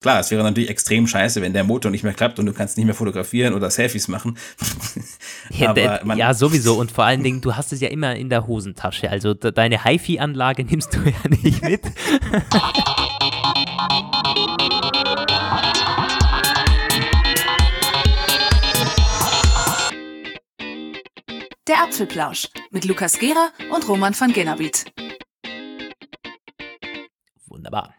klar, es wäre natürlich extrem scheiße, wenn der Motor nicht mehr klappt und du kannst nicht mehr fotografieren oder Selfies machen. ja, ja, sowieso. Und vor allen Dingen, du hast es ja immer in der Hosentasche. Also deine HiFi-Anlage nimmst du ja nicht mit. Der Apfelplausch mit Lukas Gera und Roman van Genabit. Wunderbar.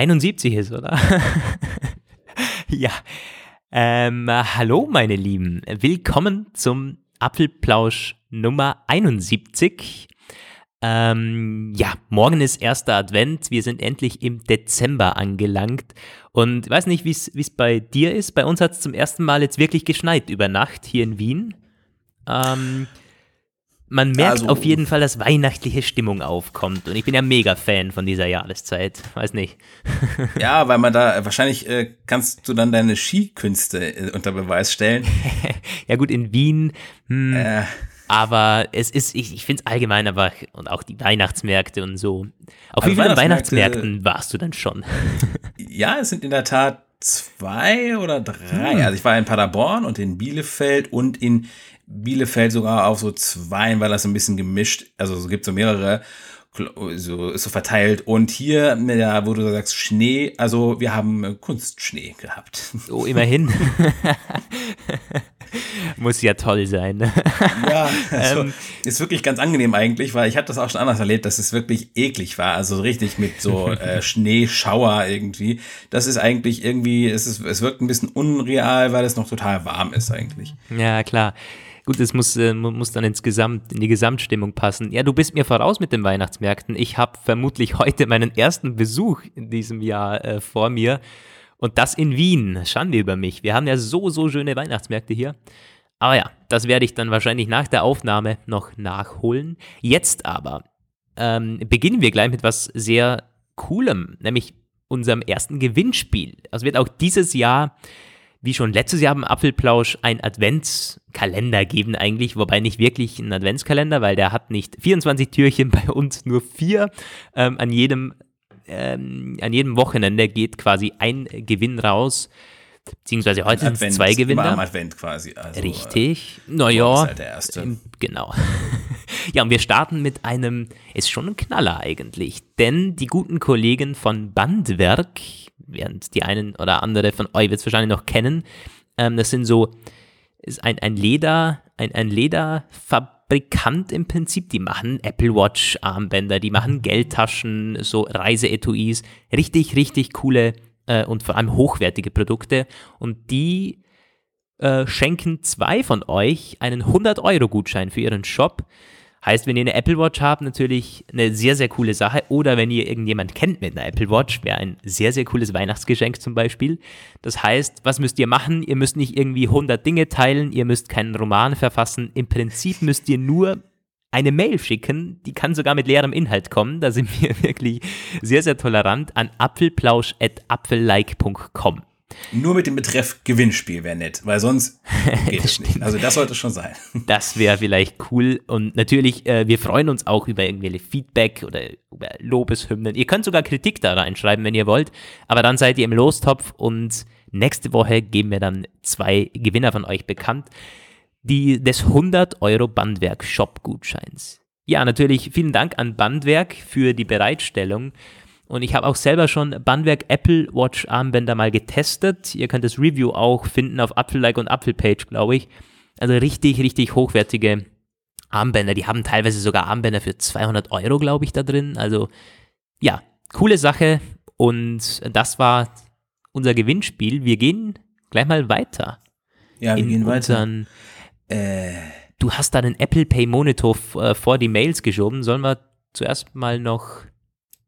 71 ist, oder? ja. Ähm, hallo, meine Lieben. Willkommen zum Apfelplausch Nummer 71. Ähm, ja, morgen ist erster Advent. Wir sind endlich im Dezember angelangt. Und ich weiß nicht, wie es bei dir ist. Bei uns hat es zum ersten Mal jetzt wirklich geschneit über Nacht hier in Wien. Ähm, man merkt also, auf jeden Fall, dass weihnachtliche Stimmung aufkommt. Und ich bin ja mega Fan von dieser Jahreszeit. Weiß nicht. ja, weil man da wahrscheinlich äh, kannst du dann deine Skikünste äh, unter Beweis stellen. ja, gut, in Wien. Hm, äh. Aber es ist, ich, ich finde es allgemein aber, und auch die Weihnachtsmärkte und so. Auf also wie vielen Weihnachtsmärkten warst du dann schon? ja, es sind in der Tat zwei oder drei. Hm. Also ich war in Paderborn und in Bielefeld und in Bielefeld sogar auf so zwei, weil das ein bisschen gemischt, also es gibt so mehrere, so, ist so verteilt. Und hier, ja, wo du sagst Schnee, also wir haben Kunstschnee gehabt. Oh, immerhin. Muss ja toll sein. Ne? ja, also, ähm, ist wirklich ganz angenehm eigentlich, weil ich hatte das auch schon anders erlebt, dass es wirklich eklig war. Also richtig mit so äh, Schneeschauer irgendwie. Das ist eigentlich irgendwie, es, ist, es wirkt ein bisschen unreal, weil es noch total warm ist eigentlich. Ja, klar. Gut, es muss, äh, muss dann insgesamt, in die Gesamtstimmung passen. Ja, du bist mir voraus mit den Weihnachtsmärkten. Ich habe vermutlich heute meinen ersten Besuch in diesem Jahr äh, vor mir. Und das in Wien. Schande über mich. Wir haben ja so, so schöne Weihnachtsmärkte hier. Aber ja, das werde ich dann wahrscheinlich nach der Aufnahme noch nachholen. Jetzt aber ähm, beginnen wir gleich mit was sehr Coolem, nämlich unserem ersten Gewinnspiel. Es wird auch dieses Jahr wie schon letztes Jahr im Apfelplausch ein Adventskalender geben eigentlich, wobei nicht wirklich ein Adventskalender, weil der hat nicht 24 Türchen, bei uns nur vier. Ähm, an jedem ähm, an jedem Wochenende geht quasi ein Gewinn raus. Beziehungsweise heute sind es zwei Gewinner. Immer am Advent quasi. Also, Richtig. Naja. Halt der erste. Genau. ja, und wir starten mit einem, ist schon ein Knaller eigentlich. Denn die guten Kollegen von Bandwerk, während die einen oder andere von euch wird es wahrscheinlich noch kennen. Ähm, das sind so, ist ein, ein Leder, ein, ein Lederfabrikant im Prinzip. Die machen Apple Watch Armbänder, die machen Geldtaschen, so Reiseetuis. Richtig, richtig coole äh, und vor allem hochwertige Produkte. Und die äh, schenken zwei von euch einen 100-Euro-Gutschein für ihren Shop. Heißt, wenn ihr eine Apple Watch habt, natürlich eine sehr, sehr coole Sache. Oder wenn ihr irgendjemand kennt mit einer Apple Watch, wäre ein sehr, sehr cooles Weihnachtsgeschenk zum Beispiel. Das heißt, was müsst ihr machen? Ihr müsst nicht irgendwie 100 Dinge teilen, ihr müsst keinen Roman verfassen. Im Prinzip müsst ihr nur eine Mail schicken, die kann sogar mit leerem Inhalt kommen. Da sind wir wirklich sehr, sehr tolerant an apfelplausch.apfellike.com. Nur mit dem Betreff Gewinnspiel wäre nett, weil sonst geht es nicht. Also das sollte schon sein. Das wäre vielleicht cool. Und natürlich, äh, wir freuen uns auch über irgendwelche Feedback oder über Lobeshymnen. Ihr könnt sogar Kritik da reinschreiben, wenn ihr wollt. Aber dann seid ihr im Lostopf und nächste Woche geben wir dann zwei Gewinner von euch bekannt. Die des 100 Euro Bandwerk Shop Gutscheins. Ja, natürlich vielen Dank an Bandwerk für die Bereitstellung. Und ich habe auch selber schon Bandwerk Apple Watch Armbänder mal getestet. Ihr könnt das Review auch finden auf Apfel-like und Apfelpage, glaube ich. Also richtig, richtig hochwertige Armbänder. Die haben teilweise sogar Armbänder für 200 Euro, glaube ich, da drin. Also ja, coole Sache. Und das war unser Gewinnspiel. Wir gehen gleich mal weiter. Ja, wir gehen weiter. Äh. Du hast da den Apple Pay Monitor äh, vor die Mails geschoben. Sollen wir zuerst mal noch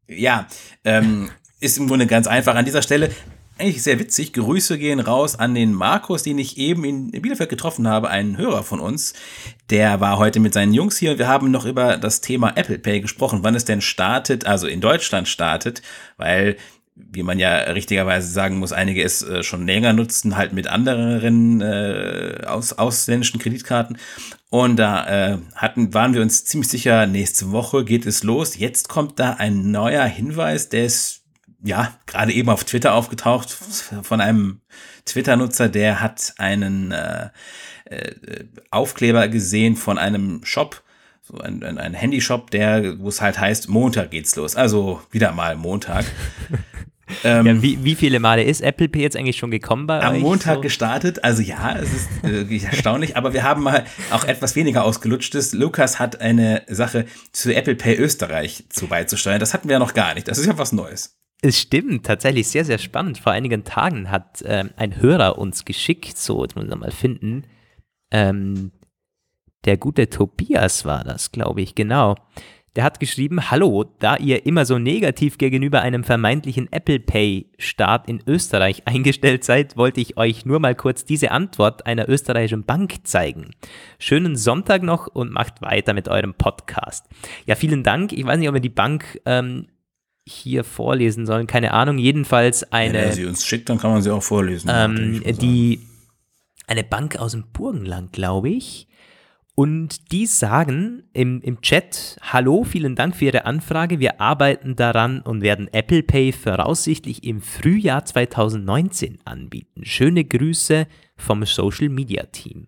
ja, ähm, ist im Grunde ganz einfach an dieser Stelle. Eigentlich sehr witzig. Grüße gehen raus an den Markus, den ich eben in Bielefeld getroffen habe, einen Hörer von uns. Der war heute mit seinen Jungs hier. Wir haben noch über das Thema Apple Pay gesprochen, wann es denn startet, also in Deutschland startet, weil wie man ja richtigerweise sagen muss, einige es äh, schon länger nutzen, halt mit anderen äh, aus, ausländischen Kreditkarten. Und da äh, hatten, waren wir uns ziemlich sicher, nächste Woche geht es los. Jetzt kommt da ein neuer Hinweis, der ist ja, gerade eben auf Twitter aufgetaucht von einem Twitter-Nutzer, der hat einen äh, äh, Aufkleber gesehen von einem Shop, so ein, ein, Handyshop, der, wo es halt heißt, Montag geht's los. Also wieder mal Montag. ähm, ja, wie, wie viele Male ist Apple Pay jetzt eigentlich schon gekommen bei am euch? Montag so? gestartet, also ja, es ist wirklich erstaunlich, aber wir haben mal auch etwas weniger ausgelutschtes. Lukas hat eine Sache zu Apple Pay Österreich zu beizusteuern. Das hatten wir ja noch gar nicht. Das ist ja was Neues. Es stimmt, tatsächlich sehr, sehr spannend. Vor einigen Tagen hat ähm, ein Hörer uns geschickt, so, jetzt muss ich mal finden, ähm, der gute Tobias war das, glaube ich, genau. Der hat geschrieben, hallo, da ihr immer so negativ gegenüber einem vermeintlichen Apple Pay Start in Österreich eingestellt seid, wollte ich euch nur mal kurz diese Antwort einer österreichischen Bank zeigen. Schönen Sonntag noch und macht weiter mit eurem Podcast. Ja, vielen Dank. Ich weiß nicht, ob wir die Bank ähm, hier vorlesen sollen, keine Ahnung. Jedenfalls eine. Wenn er sie uns schickt, dann kann man sie auch vorlesen. Ähm, die eine Bank aus dem Burgenland, glaube ich. Und die sagen im, im Chat, hallo, vielen Dank für Ihre Anfrage. Wir arbeiten daran und werden Apple Pay voraussichtlich im Frühjahr 2019 anbieten. Schöne Grüße vom Social Media Team.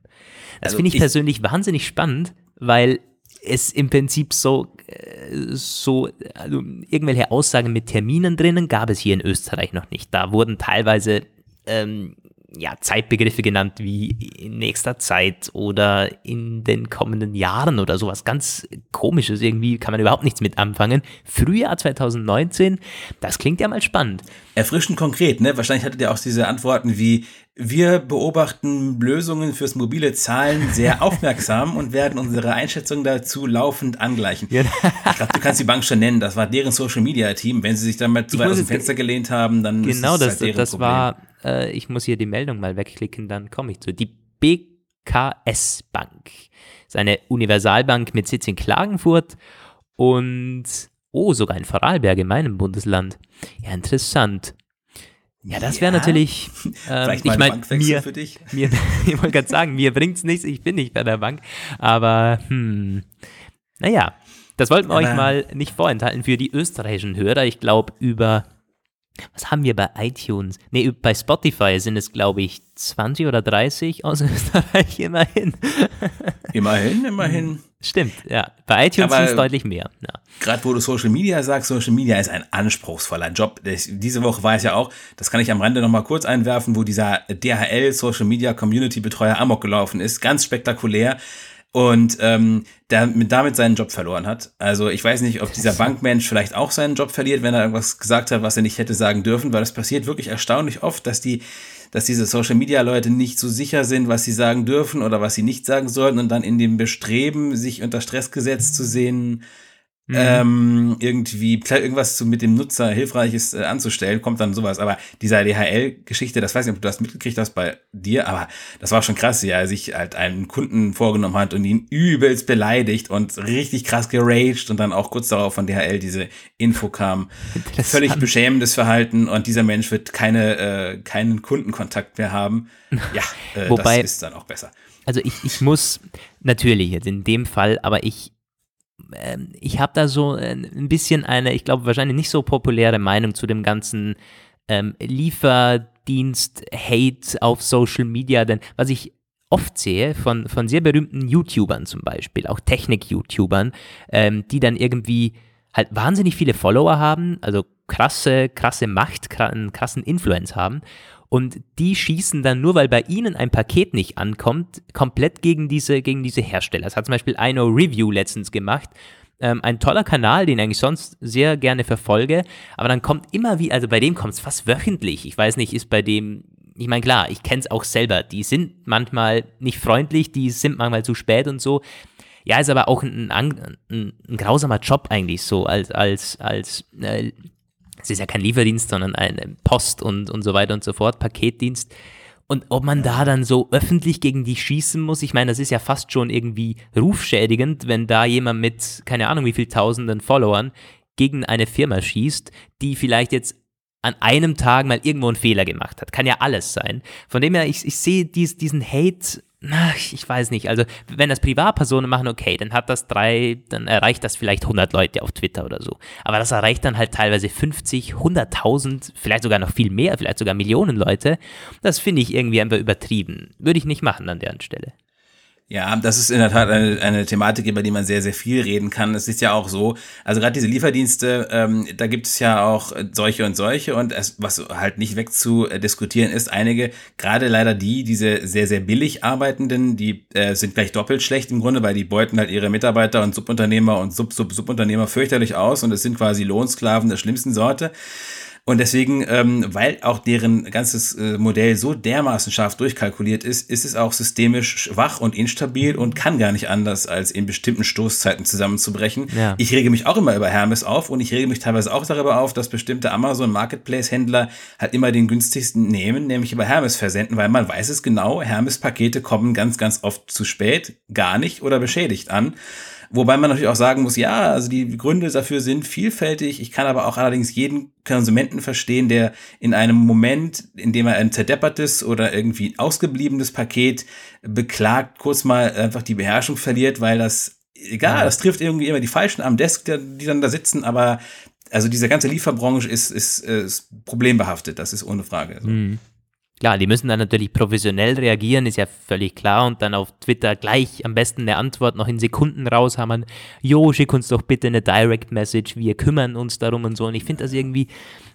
Das also finde ich, ich persönlich wahnsinnig spannend, weil es im Prinzip so, äh, so also irgendwelche Aussagen mit Terminen drinnen gab es hier in Österreich noch nicht. Da wurden teilweise ähm, ja, Zeitbegriffe genannt wie in nächster Zeit oder in den kommenden Jahren oder sowas ganz komisches. Irgendwie kann man überhaupt nichts mit anfangen. Frühjahr 2019, das klingt ja mal spannend. Erfrischend konkret, ne? Wahrscheinlich hattet ihr auch diese Antworten wie wir beobachten Lösungen fürs mobile Zahlen sehr aufmerksam und werden unsere Einschätzung dazu laufend angleichen. Ich glaube, du kannst die Bank schon nennen. Das war deren Social Media Team. Wenn sie sich mal zu weit aus dem Fenster gelehnt haben, dann genau ist das, halt deren das Problem. war. Äh, ich muss hier die Meldung mal wegklicken, dann komme ich zu. Die BKS Bank ist eine Universalbank mit Sitz in Klagenfurt und oh, sogar in Vorarlberg in meinem Bundesland. Ja, interessant. Ja, das wäre ja. natürlich. Ähm, ich meine, mir, für dich. mir, ich wollte gerade sagen, mir bringt's nichts, ich bin nicht bei der Bank. Aber hm, naja, das wollten wir aber euch mal nicht vorenthalten für die österreichischen Hörer. Ich glaube, über was haben wir bei iTunes? Nee, bei Spotify sind es, glaube ich, 20 oder 30 aus Österreich immerhin. Immerhin, immerhin. Stimmt, ja. Bei iTunes sind es deutlich mehr. Ja. Gerade wo du Social Media sagst, Social Media ist ein anspruchsvoller Job. Diese Woche war es ja auch, das kann ich am Rande nochmal kurz einwerfen, wo dieser DHL Social Media Community Betreuer Amok gelaufen ist. Ganz spektakulär und ähm, damit, damit seinen Job verloren hat. Also ich weiß nicht, ob dieser Bankmensch vielleicht auch seinen Job verliert, wenn er irgendwas gesagt hat, was er nicht hätte sagen dürfen, weil das passiert wirklich erstaunlich oft, dass die, dass diese Social Media Leute nicht so sicher sind, was sie sagen dürfen oder was sie nicht sagen sollten und dann in dem Bestreben, sich unter Stress gesetzt zu sehen, Mhm. Ähm, irgendwie irgendwas zu, mit dem Nutzer Hilfreiches äh, anzustellen, kommt dann sowas. Aber dieser DHL-Geschichte, das weiß ich nicht, ob du das mitgekriegt hast bei dir, aber das war schon krass, ja, sich halt einen Kunden vorgenommen hat und ihn übelst beleidigt und richtig krass geraged und dann auch kurz darauf von DHL diese Info kam. Völlig beschämendes Verhalten und dieser Mensch wird keine, äh, keinen Kundenkontakt mehr haben. Ja, äh, Wobei, das ist dann auch besser. Also ich, ich muss natürlich jetzt in dem Fall, aber ich ähm, ich habe da so äh, ein bisschen eine, ich glaube, wahrscheinlich nicht so populäre Meinung zu dem ganzen ähm, Lieferdienst-Hate auf Social Media, denn was ich oft sehe von, von sehr berühmten YouTubern zum Beispiel, auch Technik-YouTubern, ähm, die dann irgendwie halt wahnsinnig viele Follower haben, also krasse, krasse Macht, krassen Influence haben und die schießen dann nur, weil bei ihnen ein Paket nicht ankommt, komplett gegen diese, gegen diese Hersteller. Das hat zum Beispiel Ino Review letztens gemacht. Ähm, ein toller Kanal, den ich eigentlich sonst sehr gerne verfolge, aber dann kommt immer wie, also bei dem kommt es fast wöchentlich. Ich weiß nicht, ist bei dem, ich meine, klar, ich kenne es auch selber. Die sind manchmal nicht freundlich, die sind manchmal zu spät und so. Ja, ist aber auch ein, ein, ein, ein grausamer Job eigentlich so als, als, als äh, es ist ja kein Lieferdienst, sondern ein Post und, und so weiter und so fort, Paketdienst. Und ob man da dann so öffentlich gegen die schießen muss, ich meine, das ist ja fast schon irgendwie rufschädigend, wenn da jemand mit, keine Ahnung wie viel tausenden Followern gegen eine Firma schießt, die vielleicht jetzt an einem Tag mal irgendwo einen Fehler gemacht hat. Kann ja alles sein. Von dem her, ich, ich sehe dies, diesen Hate ach, ich weiß nicht. Also, wenn das Privatpersonen machen, okay, dann hat das drei, dann erreicht das vielleicht 100 Leute auf Twitter oder so. Aber das erreicht dann halt teilweise 50, 100.000, vielleicht sogar noch viel mehr, vielleicht sogar Millionen Leute. Das finde ich irgendwie einfach übertrieben. Würde ich nicht machen an deren Stelle. Ja, das ist in der Tat eine, eine Thematik, über die man sehr, sehr viel reden kann. Es ist ja auch so, also gerade diese Lieferdienste, ähm, da gibt es ja auch solche und solche und es, was halt nicht wegzudiskutieren ist, einige, gerade leider die, diese sehr, sehr billig arbeitenden, die äh, sind gleich doppelt schlecht im Grunde, weil die beuten halt ihre Mitarbeiter und Subunternehmer und Sub-Sub-Subunternehmer fürchterlich aus und es sind quasi Lohnsklaven der schlimmsten Sorte. Und deswegen, ähm, weil auch deren ganzes äh, Modell so dermaßen scharf durchkalkuliert ist, ist es auch systemisch schwach und instabil und kann gar nicht anders, als in bestimmten Stoßzeiten zusammenzubrechen. Ja. Ich rege mich auch immer über Hermes auf und ich rege mich teilweise auch darüber auf, dass bestimmte Amazon Marketplace Händler halt immer den günstigsten nehmen, nämlich über Hermes versenden, weil man weiß es genau, Hermes Pakete kommen ganz, ganz oft zu spät, gar nicht oder beschädigt an. Wobei man natürlich auch sagen muss, ja, also die Gründe dafür sind vielfältig. Ich kann aber auch allerdings jeden Konsumenten verstehen, der in einem Moment, in dem er ein zerdeppertes oder irgendwie ausgebliebenes Paket beklagt, kurz mal einfach die Beherrschung verliert, weil das, egal, das trifft irgendwie immer die Falschen am Desk, die dann da sitzen, aber also diese ganze Lieferbranche ist, ist, ist problembehaftet, das ist ohne Frage. So. Mhm. Klar, die müssen dann natürlich professionell reagieren, ist ja völlig klar. Und dann auf Twitter gleich am besten eine Antwort noch in Sekunden raushammern. Jo, schick uns doch bitte eine Direct Message, wir kümmern uns darum und so. Und ich finde das irgendwie,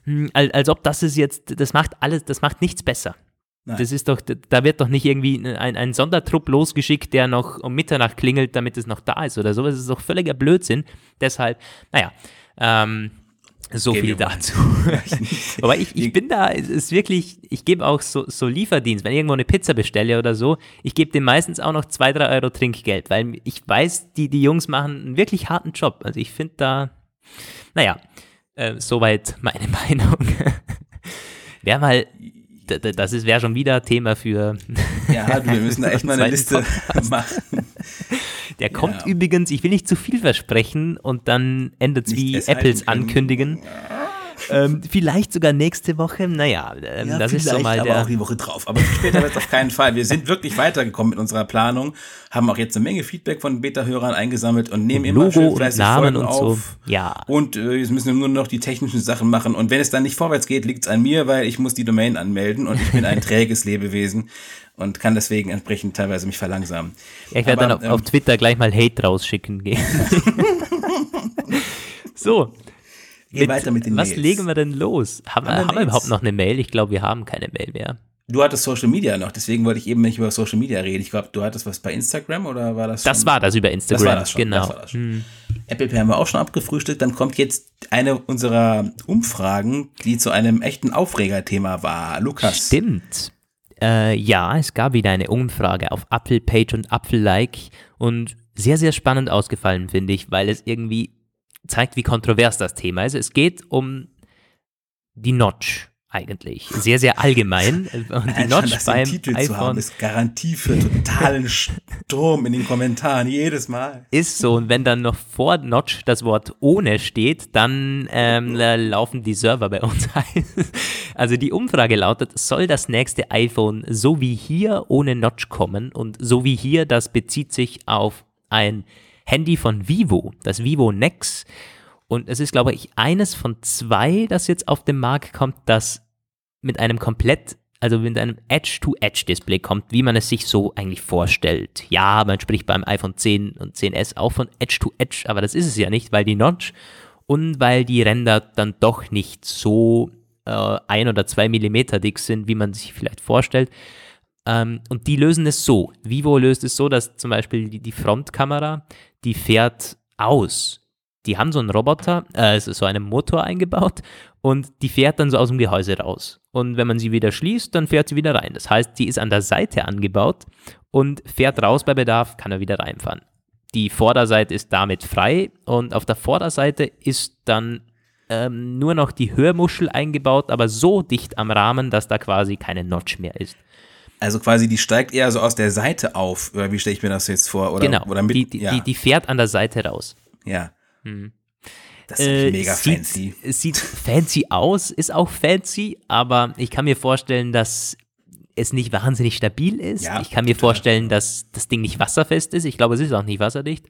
hm, als, als ob das ist jetzt, das macht alles, das macht nichts besser. Nein. Das ist doch, da wird doch nicht irgendwie ein, ein Sondertrupp losgeschickt, der noch um Mitternacht klingelt, damit es noch da ist oder so. Das ist doch völliger Blödsinn. Deshalb, naja, ähm, so viel dazu. Aber ich, ich bin da, es ist wirklich, ich gebe auch so, so Lieferdienst, wenn ich irgendwo eine Pizza bestelle oder so, ich gebe dem meistens auch noch zwei, drei Euro Trinkgeld, weil ich weiß, die, die Jungs machen einen wirklich harten Job. Also ich finde da, naja, äh, soweit meine Meinung. Wäre mal das wäre schon wieder Thema für. Ja, wir müssen echt mal eine Liste machen. Der kommt ja. übrigens, ich will nicht zu viel versprechen und dann endet es wie Apples ankündigen. Ähm, vielleicht sogar nächste Woche. Naja, ähm, ja, das ist so mal der. aber auch die Woche drauf. Aber später wird es auf keinen Fall. Wir sind wirklich weitergekommen mit unserer Planung, haben auch jetzt eine Menge Feedback von Beta-Hörern eingesammelt und nehmen und immer schön fleißig Namen Folgen und auf. So. Ja. Und äh, jetzt müssen wir nur noch die technischen Sachen machen. Und wenn es dann nicht vorwärts geht, liegt es an mir, weil ich muss die Domain anmelden und ich bin ein träges Lebewesen und kann deswegen entsprechend teilweise mich verlangsamen. Ja, ich werde dann auf, ähm, auf, Twitter gleich mal Hate rausschicken gehen. so. Geh mit, weiter mit den was Mails. legen wir denn los? Haben, haben, wir, haben wir überhaupt noch eine Mail? Ich glaube, wir haben keine Mail mehr. Du hattest Social Media noch, deswegen wollte ich eben nicht über Social Media reden. Ich glaube, du hattest was bei Instagram oder war das schon? Das war das über Instagram, das war das schon, genau. Das das hm. Apple Pay haben wir auch schon abgefrühstückt. Dann kommt jetzt eine unserer Umfragen, die zu einem echten Aufregerthema war. Lukas. Stimmt. Äh, ja, es gab wieder eine Umfrage auf Apple Page und Apple Like und sehr, sehr spannend ausgefallen, finde ich, weil es irgendwie zeigt, wie kontrovers das Thema ist. Es geht um die Notch eigentlich. Sehr, sehr allgemein. Und die Notch schon, beim Titel iPhone zu haben, ist Garantie für totalen Sturm in den Kommentaren, jedes Mal. Ist so. Und wenn dann noch vor Notch das Wort ohne steht, dann ähm, laufen die Server bei uns ein. Also die Umfrage lautet, soll das nächste iPhone so wie hier ohne Notch kommen? Und so wie hier, das bezieht sich auf ein Handy von Vivo, das Vivo Nex. Und es ist, glaube ich, eines von zwei, das jetzt auf den Markt kommt, das mit einem komplett, also mit einem Edge-to-Edge-Display kommt, wie man es sich so eigentlich vorstellt. Ja, man spricht beim iPhone 10 und 10S auch von Edge-to-Edge, aber das ist es ja nicht, weil die Notch und weil die Ränder dann doch nicht so äh, ein oder zwei Millimeter dick sind, wie man sich vielleicht vorstellt. Ähm, und die lösen es so. Vivo löst es so, dass zum Beispiel die, die Frontkamera, die fährt aus. Die haben so einen Roboter, äh, so einen Motor eingebaut und die fährt dann so aus dem Gehäuse raus. Und wenn man sie wieder schließt, dann fährt sie wieder rein. Das heißt, die ist an der Seite angebaut und fährt raus bei Bedarf, kann er wieder reinfahren. Die Vorderseite ist damit frei und auf der Vorderseite ist dann ähm, nur noch die Hörmuschel eingebaut, aber so dicht am Rahmen, dass da quasi keine Notch mehr ist. Also quasi, die steigt eher so aus der Seite auf, oder wie stelle ich mir das jetzt vor? Oder, genau, oder mit, die, die, ja. die, die fährt an der Seite raus. Ja. Hm. Das ist äh, mega sieht, fancy. Es sieht fancy aus, ist auch fancy, aber ich kann mir vorstellen, dass es nicht wahnsinnig stabil ist. Ja, ich kann mir total. vorstellen, dass das Ding nicht wasserfest ist. Ich glaube, es ist auch nicht wasserdicht.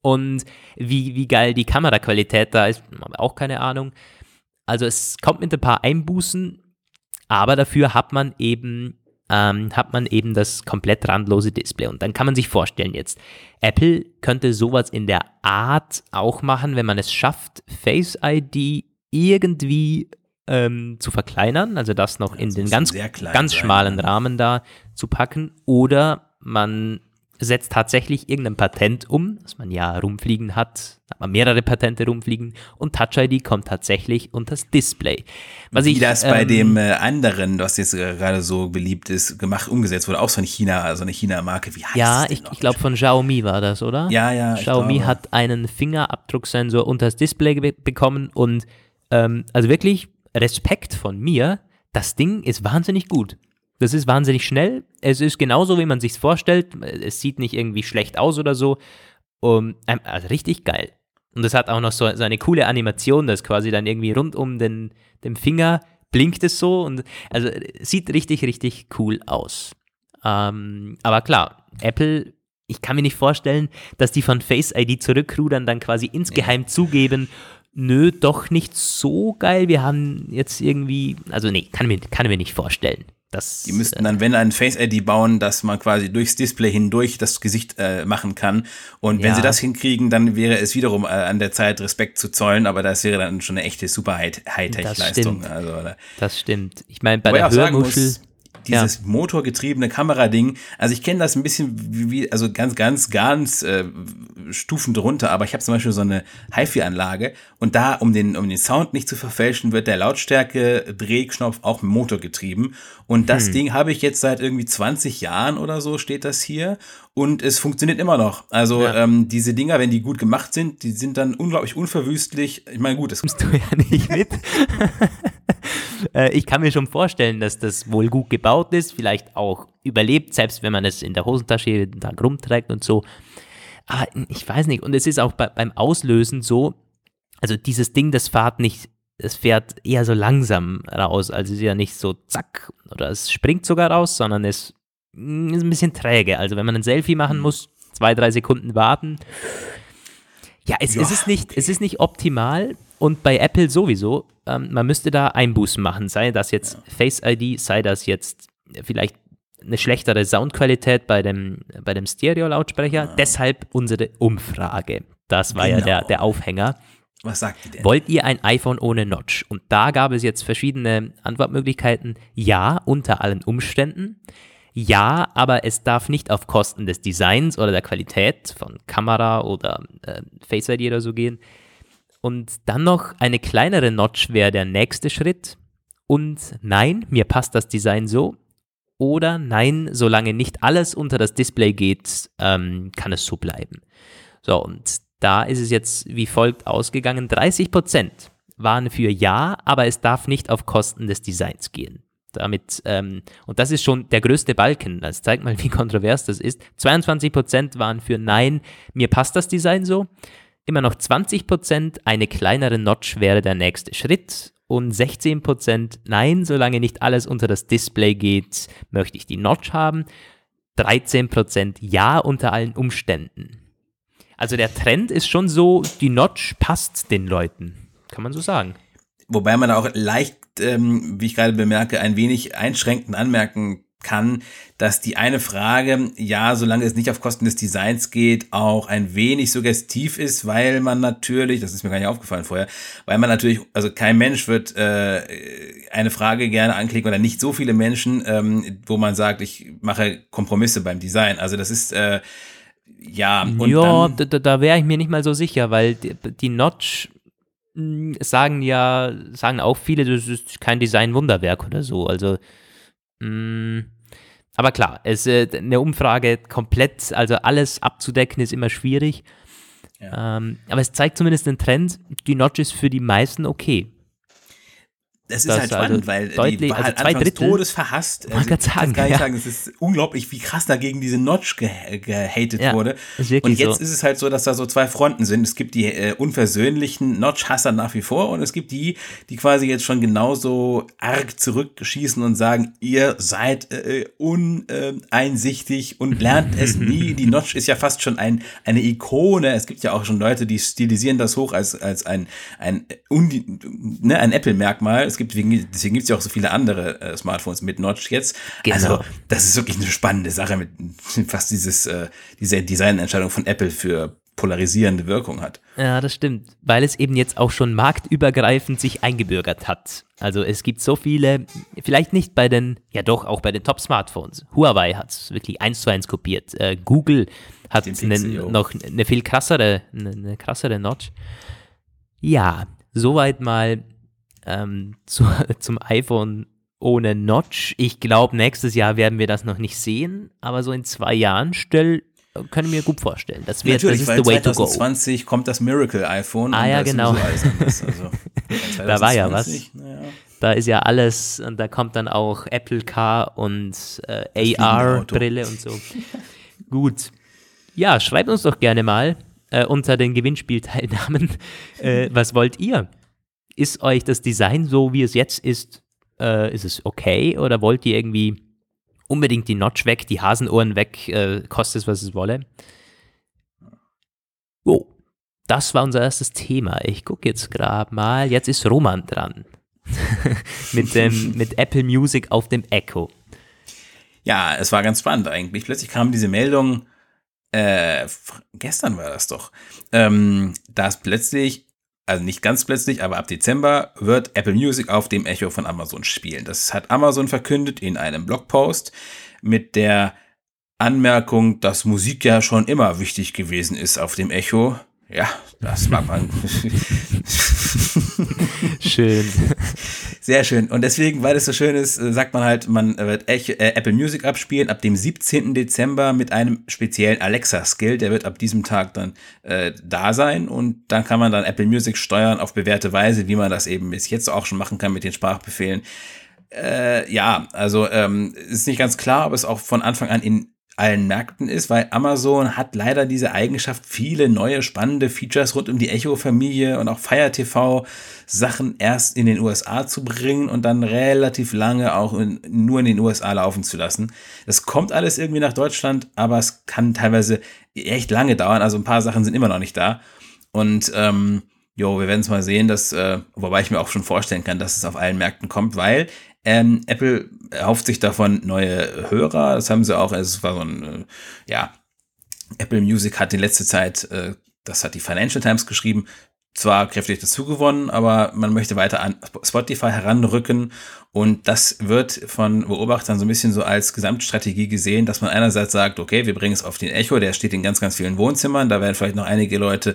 Und wie, wie geil die Kameraqualität da ist, habe auch keine Ahnung. Also es kommt mit ein paar Einbußen, aber dafür hat man eben ähm, hat man eben das komplett randlose Display. Und dann kann man sich vorstellen jetzt, Apple könnte sowas in der Art auch machen, wenn man es schafft, Face ID irgendwie ähm, zu verkleinern, also das noch Ja, in den ganz, ganz schmalen. Rahmen da zu packen. Oder man setzt tatsächlich irgendein Patent um, das man ja rumfliegen hat, hat man mehrere Patente rumfliegen und Touch ID kommt tatsächlich unter das Display. Was Wie ich, das bei ähm, dem äh, anderen, was jetzt äh, gerade so beliebt ist, gemacht, umgesetzt wurde, auch so eine China, so eine China-Marke. Wie heißt Ja, ich, ich glaube von Xiaomi war das, oder? Ja, ja, Xiaomi hat einen Fingerabdrucksensor unter das Display be bekommen und ähm, also wirklich Respekt von mir, das Ding ist wahnsinnig gut. Das ist wahnsinnig schnell. Es ist genauso, wie man sich vorstellt. Es sieht nicht irgendwie schlecht aus oder so. Um, also richtig geil. Und es hat auch noch so, so eine coole Animation, das quasi dann irgendwie rund um den, den Finger blinkt es so und also sieht richtig, richtig cool aus. Ähm, aber klar, Apple, ich kann mir nicht vorstellen, dass die von Face ID zurückrudern, dann quasi insgeheim zugeben, nö, doch nicht so geil. Wir haben jetzt irgendwie, also nee, kann mir, kann mir nicht vorstellen. Das, Die müssten dann, wenn ein Face-ID bauen, dass man quasi durchs Display hindurch das Gesicht äh, machen kann. Und wenn Ja. sie das hinkriegen, dann wäre es wiederum äh, an der Zeit, Respekt zu zollen, aber das wäre dann schon eine echte super High- Hightech-Leistung. stimmt. Also, da- das stimmt. Ich meine, bei ich der Hörmuschel. muss, dieses motorgetriebene Kamerading, also ich kenne das ein bisschen wie, also ganz, ganz, ganz äh, Stufen drunter, aber ich habe zum Beispiel so eine HiFi-Anlage und da, um den, um den Sound nicht zu verfälschen, wird der Lautstärke-Drehknopf auch motorgetrieben und das Ding habe ich jetzt seit irgendwie 20 Jahren oder so, steht das hier und es funktioniert immer noch. Also Ja. ähm, diese Dinger, wenn die gut gemacht sind, die sind dann unglaublich unverwüstlich. Ich meine, gut, es kommst du ja nicht mit. Äh, ich kann mir schon vorstellen, dass das wohl gut gebaut ist, vielleicht auch überlebt, selbst wenn man es in der Hosentasche jeden Tag rumträgt und so. Aber ich weiß nicht, und es ist auch bei, beim Auslösen so, also dieses Ding, das fährt nicht, es fährt eher so langsam raus, also es ist ja nicht so zack, oder es springt sogar raus, sondern es mm, ist ein bisschen träge. Also wenn man ein Selfie machen muss, zwei, drei Sekunden warten. Ja, es, Ja, es, ist nicht, es ist nicht optimal und bei Apple sowieso. Ähm, man müsste da Einbußen machen, sei das jetzt Face ID, sei das jetzt vielleicht eine schlechtere Soundqualität bei dem, bei dem Stereo-Lautsprecher. Deshalb unsere Umfrage. Das war ja Genau. der, der Aufhänger. was sagt die denn? Wollt ihr ein iPhone ohne Notch? Und da gab es jetzt verschiedene Antwortmöglichkeiten. Ja, unter allen Umständen. Ja, aber es darf nicht auf Kosten des Designs oder der Qualität von Kamera oder äh, Face ID oder so gehen. Und dann noch eine kleinere Notch wäre der nächste Schritt. Und nein, mir passt das Design so. Oder nein, solange nicht alles unter das Display geht, ähm, kann es so bleiben. So, und da ist es jetzt wie folgt ausgegangen. 30% waren für Ja, aber es darf nicht auf Kosten des Designs gehen. Damit, ähm, und das ist schon der größte Balken. Das zeigt mal, wie kontrovers das ist. 22% waren für Nein, mir passt das Design so. Immer noch 20%, eine kleinere Notch wäre der nächste Schritt. Und 16% Nein, solange nicht alles unter das Display geht, möchte ich die Notch haben. 13% Ja unter allen Umständen. Also der Trend ist schon so, die Notch passt den Leuten. Kann man so sagen. Wobei man auch leicht, ähm, wie ich gerade bemerke, ein wenig einschränkend anmerken kann, dass die eine Frage, ja, solange es nicht auf Kosten des Designs geht, auch ein wenig suggestiv ist, weil man natürlich, das ist mir gar nicht aufgefallen vorher, weil man natürlich, also kein Mensch wird äh, eine Frage gerne anklicken oder nicht so viele Menschen, ähm, wo man sagt, ich mache Kompromisse beim Design. Also das ist äh, ja und ja, dann, da, da- wäre ich mir nicht mal so sicher, weil die, die Notch mh, sagen ja, sagen auch viele, das ist kein Design-Wunderwerk oder so. Also, aber klar, es, äh, eine Umfrage komplett, also alles abzudecken, ist immer schwierig. Ähm, aber es zeigt zumindest den Trend, die Notch ist für die meisten okay. Das ist halt spannend, also weil deutlich, die war also halt zwei anfangs Drittel, Todes verhasst. Man kann ich kann's sagen, nicht ja. sagen, es ist unglaublich, wie krass da gegen diese Notch ge gehatet Ja, wurde. Und jetzt so. ist es halt so, dass da so zwei Fronten sind. Es gibt die äh, unversöhnlichen Notch-Hasser nach wie vor und es gibt die, die quasi jetzt schon genauso arg zurückschießen und sagen, ihr seid äh, uneinsichtig und lernt es nie. Die Notch ist ja fast schon ein, eine Ikone. Es gibt ja auch schon Leute, die stilisieren das hoch als, als ein, ein, undi- ne, ein Apple-Merkmal. Gibt, deswegen deswegen gibt es ja auch so viele andere äh, Smartphones mit Notch jetzt. Genau. Also, das ist wirklich eine spannende Sache mit fast dieses, äh, diese Designentscheidung von Apple für polarisierende Wirkung hat. Ja, das stimmt, weil es eben jetzt auch schon marktübergreifend sich eingebürgert hat. Also es gibt so viele, vielleicht nicht bei den, ja doch, auch bei den Top-Smartphones. Huawei hat es wirklich eins zu eins kopiert. Äh, Google hat jo. noch eine viel krassere, eine, eine krassere Notch. Ja, soweit mal ähm, zu, zum iPhone ohne Notch. Ich glaube, nächstes Jahr werden wir das noch nicht sehen, aber so in zwei Jahren stell, können wir gut vorstellen. Das, wird, das Natürlich, ist weil the way to go. 2020 kommt das Miracle iPhone. Ah, ja, genau. Also, Da war ja 2020, Naja. Da ist ja alles, und da kommt dann auch Apple Car und äh, fliegende AR-Brille und so. Gut. Ja, schreibt uns doch gerne mal äh, unter den Gewinnspielteilnahmen, äh, was wollt ihr? Ist euch das Design so, wie es jetzt ist, äh, ist es okay oder wollt ihr irgendwie unbedingt die Notch weg, die Hasenohren weg, äh, kostet es, was es wolle? Oh, das war unser erstes Thema. Ich gucke jetzt gerade mal. Jetzt ist Roman dran. mit, dem, mit Apple Music auf dem Echo. Ja, es war ganz spannend eigentlich. Plötzlich kam diese Meldung, äh, gestern war das doch, ähm, dass plötzlich, also nicht ganz plötzlich, aber ab Dezember wird Apple Music auf dem Echo von Amazon spielen. Das hat Amazon verkündet in einem Blogpost mit der Anmerkung, dass Musik ja schon immer wichtig gewesen ist auf dem Echo. Ja, das mag man. Schön. Sehr schön. Und deswegen, weil es so schön ist, äh, sagt man halt, man wird äh, Apple Music abspielen ab dem 17. Dezember mit einem speziellen Alexa-Skill. Der wird ab diesem Tag dann äh, da sein und dann kann man dann Apple Music steuern auf bewährte Weise, wie man das eben bis jetzt auch schon machen kann mit den Sprachbefehlen. Äh, ja, also ähm, ist nicht ganz klar, ob es auch von Anfang an in allen Märkten ist, weil Amazon hat leider diese Eigenschaft, viele neue spannende Features rund um die Echo-Familie und auch Fire TV Sachen erst in den USA zu bringen und dann relativ lange auch in, nur in den USA laufen zu lassen. Das kommt alles irgendwie nach Deutschland, aber es kann teilweise echt lange dauern. Also ein paar Sachen sind immer noch nicht da. Und ähm, Jo, wir werden es mal sehen, dass, äh, wobei ich mir auch schon vorstellen kann, dass es auf allen Märkten kommt, weil ähm, Apple erhofft sich davon neue Hörer. Das haben sie auch, also es war so ein, äh, ja, Apple Music hat in letzter Zeit, äh, das hat die Financial Times geschrieben, zwar kräftig dazugewonnen, aber man möchte weiter an Spotify heranrücken. Und das wird von Beobachtern so ein bisschen so als Gesamtstrategie gesehen, dass man einerseits sagt, okay, wir bringen es auf den Echo, der steht in ganz, ganz vielen Wohnzimmern, da werden vielleicht noch einige Leute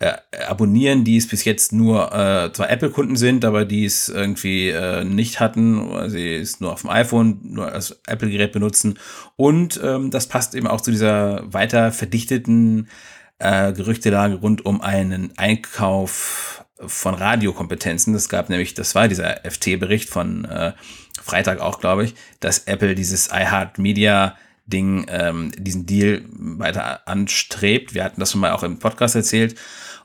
äh, abonnieren, die es bis jetzt nur äh, zwar Apple-Kunden sind, aber die es irgendwie äh, nicht hatten, sie es nur auf dem iPhone, nur als Apple-Gerät benutzen. Und ähm, das passt eben auch zu dieser weiter verdichteten äh, Gerüchtelage rund um einen Einkauf von Radiokompetenzen. Das gab nämlich, das war dieser FT-Bericht von äh, Freitag auch, glaube ich, dass Apple dieses iHeartMedia Ding, ähm, diesen Deal weiter anstrebt. Wir hatten das schon mal auch im Podcast erzählt.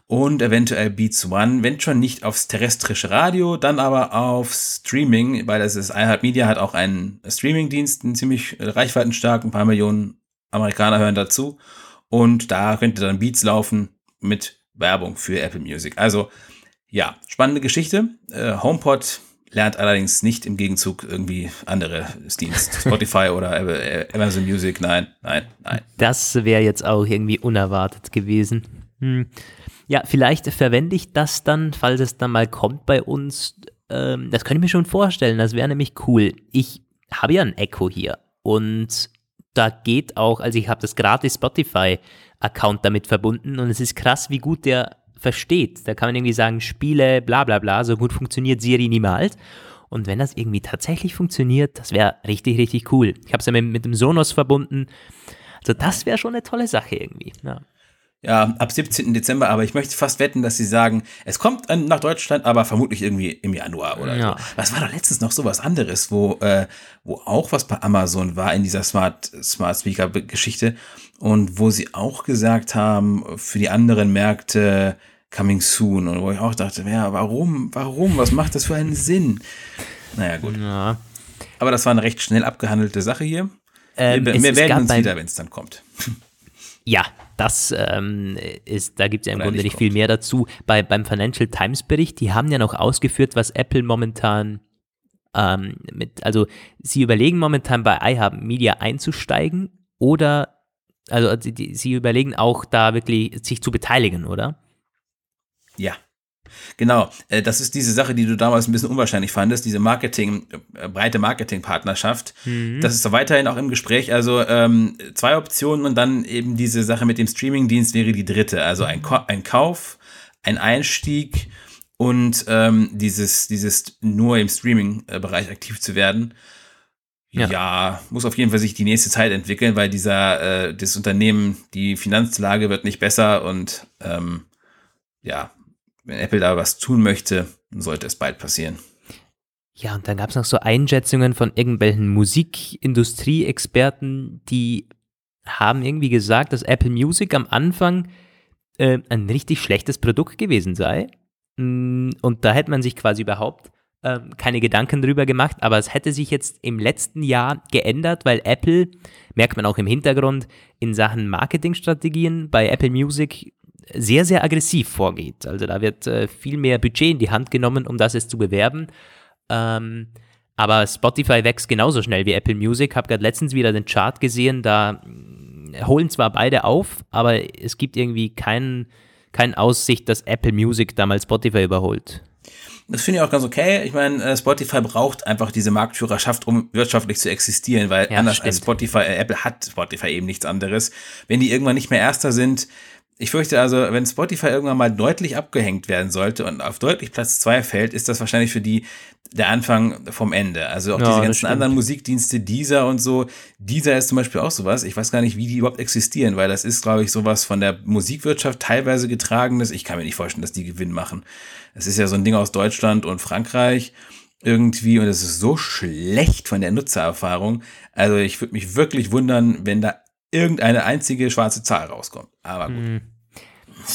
Und eventuell Beats One, wenn schon nicht aufs terrestrische Radio, dann aber auf Streaming, weil das ist iHeartMedia hat auch einen Streamingdienst, einen ziemlich reichweitenstarken, ein paar Millionen Amerikaner hören dazu. Und da könnte dann Beats laufen mit Werbung für Apple Music. Also ja, spannende Geschichte. Äh, HomePod lernt allerdings nicht im Gegenzug irgendwie andere Dienste, Spotify oder äh, Amazon Music. Nein, nein, nein. Das wäre jetzt auch irgendwie unerwartet gewesen. Hm. Ja, vielleicht verwende ich das dann, falls es dann mal kommt bei uns. Ähm, das könnte ich mir schon vorstellen. Das wäre nämlich cool. Ich habe ja ein Echo hier und da geht auch, also ich habe das gratis Spotify-Account damit verbunden und es ist krass, wie gut der versteht. Da kann man irgendwie sagen, Spiele, bla bla bla, so gut funktioniert Siri niemals. Und wenn das irgendwie tatsächlich funktioniert, das wäre richtig, richtig cool. Ich habe es ja mit, mit dem Sonos verbunden. Also das wäre schon eine tolle Sache irgendwie. Ja. Ja, ab 17. Dezember, aber ich möchte fast wetten, dass sie sagen, es kommt nach Deutschland, aber vermutlich irgendwie im Januar oder ja. so. Was war doch letztens noch so was anderes, wo, äh, wo auch was bei Amazon war in dieser Smart, Smart Speaker Geschichte und wo sie auch gesagt haben, für die anderen Märkte coming soon und wo ich auch dachte, ja, warum, warum, was macht das für einen Sinn? Naja, gut. Ja. Aber das war eine recht schnell abgehandelte Sache hier. Ähm, wir, wir werden uns wieder, wenn es dann kommt. Ja, das ähm, ist, da gibt es ja im Grunde nicht kommt. viel mehr dazu. Bei, beim Financial Times Bericht, die haben ja noch ausgeführt, was Apple momentan ähm, mit, also sie überlegen momentan bei iHub Media einzusteigen oder, also die, die, sie überlegen auch da wirklich sich zu beteiligen, oder? Ja. Genau, äh, das ist diese Sache, die du damals ein bisschen unwahrscheinlich fandest, diese Marketing, äh, breite Marketingpartnerschaft. Mhm. Das ist weiterhin auch im Gespräch. Also ähm, zwei Optionen und dann eben diese Sache mit dem Streamingdienst wäre die dritte. Also ein, ein Kauf, ein Einstieg und ähm, dieses, dieses nur im Streaming-Bereich aktiv zu werden. Ja. ja. muss auf jeden Fall sich die nächste Zeit entwickeln, weil dieser, äh, das Unternehmen, die Finanzlage wird nicht besser und ähm, ja, wenn Apple da was tun möchte, sollte es bald passieren. Ja, und dann gab es noch so Einschätzungen von irgendwelchen Musikindustrie-Experten, die haben irgendwie gesagt, dass Apple Music am Anfang äh, ein richtig schlechtes Produkt gewesen sei. Mm, und da hätte man sich quasi überhaupt äh, keine Gedanken drüber gemacht, aber es hätte sich jetzt im letzten Jahr geändert, weil Apple, merkt man auch im Hintergrund, in Sachen Marketingstrategien bei Apple Music sehr, sehr aggressiv vorgeht. Also da wird äh, viel mehr Budget in die Hand genommen, um das es zu bewerben. Ähm, aber Spotify wächst genauso schnell wie Apple Music. Habe gerade letztens wieder den Chart gesehen, da äh, holen zwar beide auf, aber es gibt irgendwie keinen keine Aussicht, dass Apple Music damals Spotify überholt. Das finde ich auch ganz okay. Ich meine, äh, Spotify braucht einfach diese Marktführerschaft, um wirtschaftlich zu existieren, weil ja, anders stimmt. als Spotify, äh, Apple hat Spotify eben nichts anderes. Wenn die irgendwann nicht mehr Erster sind, ich fürchte also, wenn Spotify irgendwann mal deutlich abgehängt werden sollte und auf deutlich Platz zwei fällt, ist das wahrscheinlich für die der Anfang vom Ende. Also auch ja, diese ganzen anderen Musikdienste, dieser und so. Dieser ist zum Beispiel auch sowas. Ich weiß gar nicht, wie die überhaupt existieren, weil das ist, glaube ich, sowas von der Musikwirtschaft teilweise getragenes. Ich kann mir nicht vorstellen, dass die Gewinn machen. Es ist ja so ein Ding aus Deutschland und Frankreich irgendwie und es ist so schlecht von der Nutzererfahrung. Also ich würde mich wirklich wundern, wenn da irgendeine einzige schwarze Zahl rauskommt. Aber gut. Hm.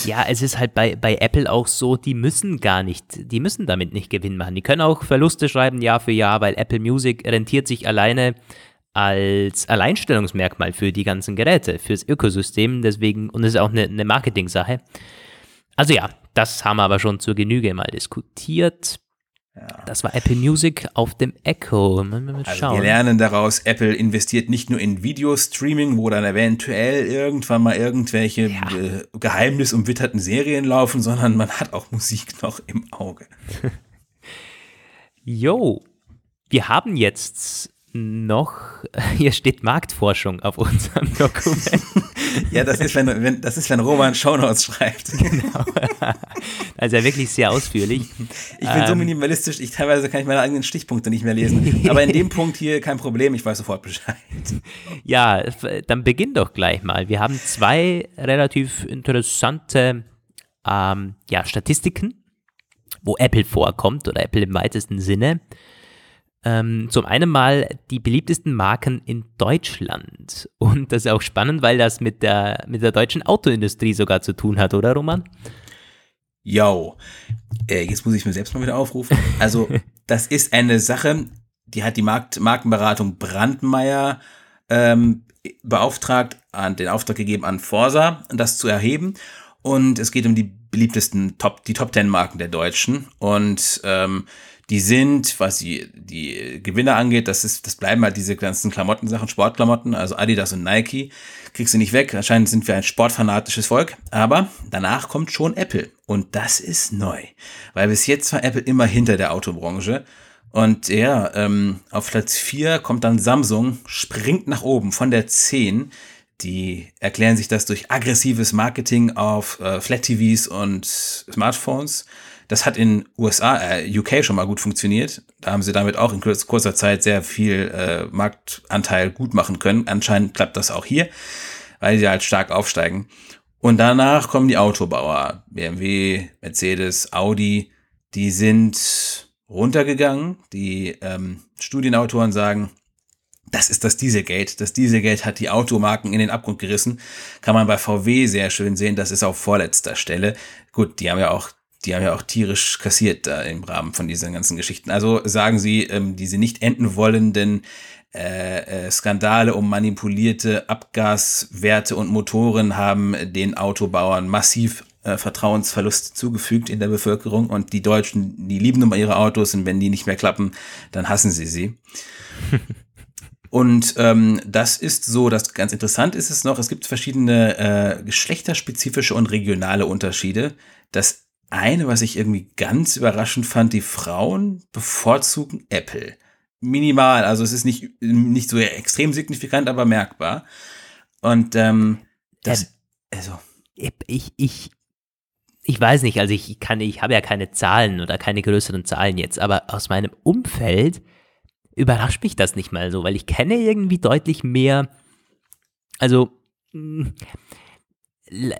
Ja, es ist halt bei, bei Apple auch so, die müssen gar nicht, die müssen damit nicht Gewinn machen. Die können auch Verluste schreiben Jahr für Jahr, weil Apple Music rentiert sich alleine als Alleinstellungsmerkmal für die ganzen Geräte, fürs Ökosystem. Deswegen, und es ist auch eine, eine Marketing-Sache. Also ja, das haben wir aber schon zur Genüge mal diskutiert. Ja. Das war Apple Music auf dem Echo. Also wir lernen daraus, Apple investiert nicht nur in Videostreaming, wo dann eventuell irgendwann mal irgendwelche ja. äh, geheimnisumwitterten Serien laufen, sondern man hat auch Musik noch im Auge. Jo, wir haben jetzt noch, hier steht Marktforschung auf unserem Dokument. ja, das ist, wenn, wenn, das ist, wenn Roman Shownotes schreibt. Genau. Also ja wirklich sehr ausführlich. Ich bin ähm, so minimalistisch, ich teilweise kann ich meine eigenen Stichpunkte nicht mehr lesen. Aber in dem Punkt hier kein Problem, ich weiß sofort Bescheid. Ja, dann beginn doch gleich mal. Wir haben zwei relativ interessante ähm, ja, Statistiken, wo Apple vorkommt oder Apple im weitesten Sinne. Ähm, zum einen mal die beliebtesten Marken in Deutschland. Und das ist auch spannend, weil das mit der, mit der deutschen Autoindustrie sogar zu tun hat, oder Roman? Yo, äh, jetzt muss ich mir selbst mal wieder aufrufen. Also, das ist eine Sache, die hat die Markt Markenberatung Brandmeier ähm, beauftragt, an, den Auftrag gegeben an Forsa, das zu erheben. Und es geht um die beliebtesten Top, die Top Ten Marken der Deutschen. Und ähm, die sind, was die, die Gewinner angeht, das ist, das bleiben halt diese ganzen Klamottensachen, Sportklamotten, also Adidas und Nike. Kriegst du nicht weg. Anscheinend sind wir ein sportfanatisches Volk. Aber danach kommt schon Apple. Und das ist neu. Weil bis jetzt war Apple immer hinter der Autobranche. Und ja, ähm, auf Platz 4 kommt dann Samsung, springt nach oben von der 10. Die erklären sich das durch aggressives Marketing auf äh, Flat TVs und Smartphones. Das hat in USA, äh, UK schon mal gut funktioniert. Da haben sie damit auch in kurzer Zeit sehr viel äh, Marktanteil gut machen können. Anscheinend klappt das auch hier, weil sie halt stark aufsteigen. Und danach kommen die Autobauer, BMW, Mercedes, Audi, die sind runtergegangen. Die ähm, Studienautoren sagen, das ist das Dieselgate. Das Dieselgate hat die Automarken in den Abgrund gerissen. Kann man bei VW sehr schön sehen. Das ist auf vorletzter Stelle. Gut, die haben ja auch, die haben ja auch tierisch kassiert da im Rahmen von diesen ganzen Geschichten. Also sagen sie, ähm, die sie nicht enden wollen, denn äh, äh, Skandale um manipulierte Abgaswerte und Motoren haben den Autobauern massiv äh, Vertrauensverlust zugefügt in der Bevölkerung und die Deutschen, die lieben immer ihre Autos und wenn die nicht mehr klappen, dann hassen sie sie. Und ähm, das ist so, dass ganz interessant ist es noch, es gibt verschiedene äh, geschlechterspezifische und regionale Unterschiede. Das eine, was ich irgendwie ganz überraschend fand, die Frauen bevorzugen Apple minimal. Also es ist nicht, nicht so extrem signifikant, aber merkbar. Und ähm, das, ähm, also. Ich, ich, ich weiß nicht, also ich kann, ich habe ja keine Zahlen oder keine größeren Zahlen jetzt, aber aus meinem Umfeld überrascht mich das nicht mal so, weil ich kenne irgendwie deutlich mehr, also, mm,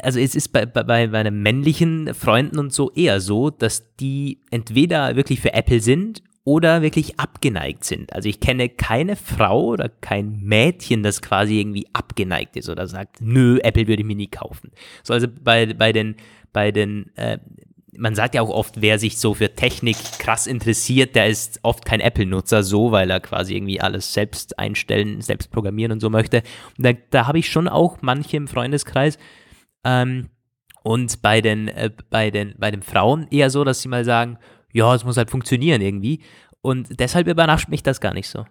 also es ist bei, bei, bei meinen männlichen Freunden und so eher so, dass die entweder wirklich für Apple sind oder wirklich abgeneigt sind. Also ich kenne keine Frau oder kein Mädchen, das quasi irgendwie abgeneigt ist oder sagt, nö, Apple würde ich mir nie kaufen. So also bei, bei den, bei den, äh, man sagt ja auch oft, wer sich so für Technik krass interessiert, der ist oft kein Apple-Nutzer, so, weil er quasi irgendwie alles selbst einstellen, selbst programmieren und so möchte. Und da, da habe ich schon auch manche im Freundeskreis. Ähm, und bei den, äh, bei, den, bei den Frauen eher so, dass sie mal sagen, ja, es muss halt funktionieren irgendwie. Und deshalb überrascht mich das gar nicht so.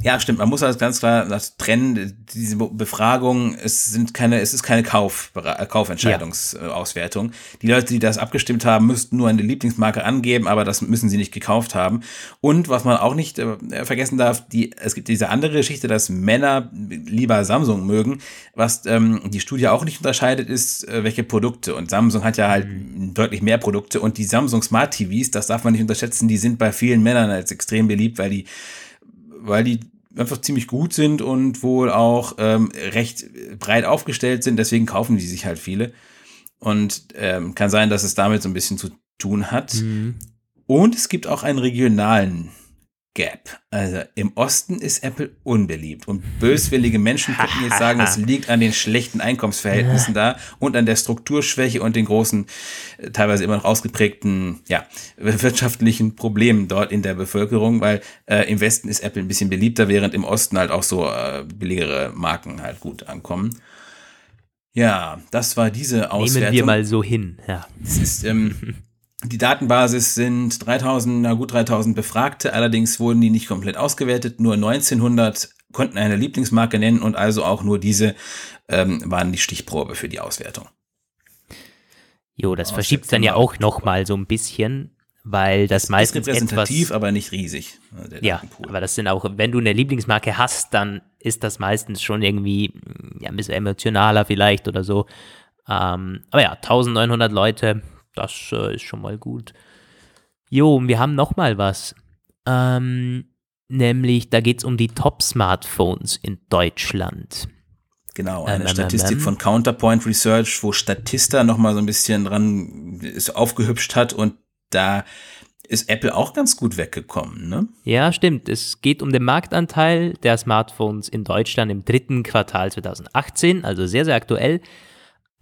Ja, stimmt. Man muss das ganz klar das trennen. Diese Befragung, es sind keine, es ist keine Kauf, äh, Kaufentscheidungsauswertung. Ja. Die Leute, die das abgestimmt haben, müssten nur eine Lieblingsmarke angeben, aber das müssen sie nicht gekauft haben. Und was man auch nicht äh, vergessen darf, die, es gibt diese andere Geschichte, dass Männer lieber Samsung mögen. Was ähm, die Studie auch nicht unterscheidet, ist, äh, welche Produkte. Und Samsung hat ja halt mhm. deutlich mehr Produkte. Und die Samsung Smart TVs, das darf man nicht unterschätzen, die sind bei vielen Männern als extrem beliebt, weil die weil die einfach ziemlich gut sind und wohl auch ähm, recht breit aufgestellt sind. Deswegen kaufen die sich halt viele. Und ähm, kann sein, dass es damit so ein bisschen zu tun hat. Mhm. Und es gibt auch einen regionalen Gap. Also im Osten ist Apple unbeliebt und böswillige Menschen könnten jetzt sagen, es liegt an den schlechten Einkommensverhältnissen da und an der Strukturschwäche und den großen, äh, teilweise immer noch ausgeprägten, ja, wirtschaftlichen Problemen dort in der Bevölkerung, weil äh, im Westen ist Apple ein bisschen beliebter, während im Osten halt auch so äh, billigere Marken halt gut ankommen. Ja, das war diese Auswertung. Nehmen wir mal so hin, ja. Es ist, ähm, Die Datenbasis sind 3000, na gut 3000 Befragte, allerdings wurden die nicht komplett ausgewertet. Nur 1900 konnten eine Lieblingsmarke nennen und also auch nur diese ähm, waren die Stichprobe für die Auswertung. Jo, das verschiebt dann ja auch nochmal so ein bisschen, weil das, das meistens ist repräsentativ, etwas, aber nicht riesig. Äh, ja, aber das sind auch, wenn du eine Lieblingsmarke hast, dann ist das meistens schon irgendwie ja, ein bisschen emotionaler vielleicht oder so. Ähm, aber ja, 1900 Leute, das äh, ist schon mal gut. Jo, wir haben noch mal was. Ähm, nämlich, da geht es um die Top-Smartphones in Deutschland. Genau, eine ähm, Statistik ähm, von Counterpoint Research, wo Statista noch mal so ein bisschen dran ist, aufgehübscht hat und da ist Apple auch ganz gut weggekommen, ne? Ja, stimmt. Es geht um den Marktanteil der Smartphones in Deutschland im dritten Quartal 2018, also sehr, sehr aktuell.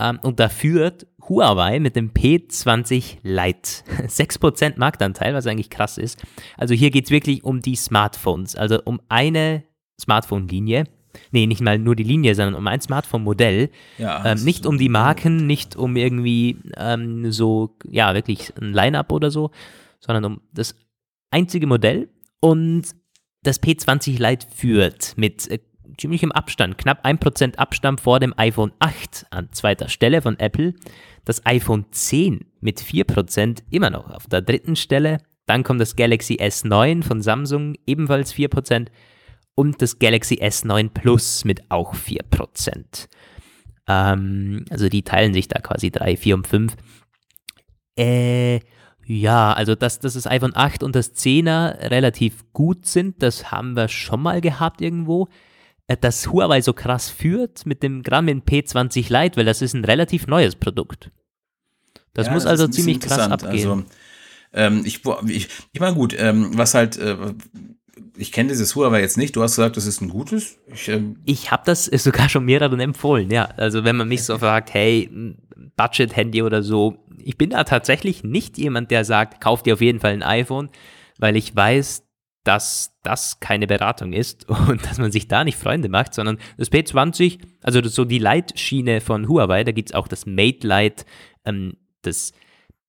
Ähm, und da führt Huawei mit dem P20 Lite 6% Marktanteil, was eigentlich krass ist. Also hier geht es wirklich um die Smartphones, also um eine Smartphone-Linie. Nee, nicht mal nur die Linie, sondern um ein Smartphone-Modell. Ja, ähm, nicht um die Marken, nicht um irgendwie ähm, so, ja, wirklich ein Line-Up oder so, sondern um das einzige Modell. Und das P20 Lite führt mit äh, ziemlichem Abstand, knapp 1% Abstand vor dem iPhone 8 an zweiter Stelle von Apple. Das iPhone 10 mit 4% immer noch auf der dritten Stelle. Dann kommt das Galaxy S9 von Samsung, ebenfalls 4%. Und das Galaxy S9 Plus mit auch 4%. Ähm, also die teilen sich da quasi 3, 4 und 5. Äh, ja, also dass, dass das iPhone 8 und das 10er relativ gut sind, das haben wir schon mal gehabt irgendwo. Äh, dass Huawei so krass führt mit dem dem P20 Lite, weil das ist ein relativ neues Produkt. Das ja, muss das also ziemlich krass abgehen. Also, ähm, ich, ich, ich meine, gut, ähm, was halt, äh, ich kenne dieses Huawei jetzt nicht. Du hast gesagt, das ist ein gutes. Ich, ähm ich habe das sogar schon mehreren empfohlen, ja. Also wenn man mich so fragt, hey, Budget-Handy oder so, ich bin da tatsächlich nicht jemand, der sagt, kauf dir auf jeden Fall ein iPhone, weil ich weiß, dass das keine Beratung ist und dass man sich da nicht Freunde macht, sondern das P20, also so die Lite-Schiene von Huawei, da gibt es auch das Mate Lite, ähm, das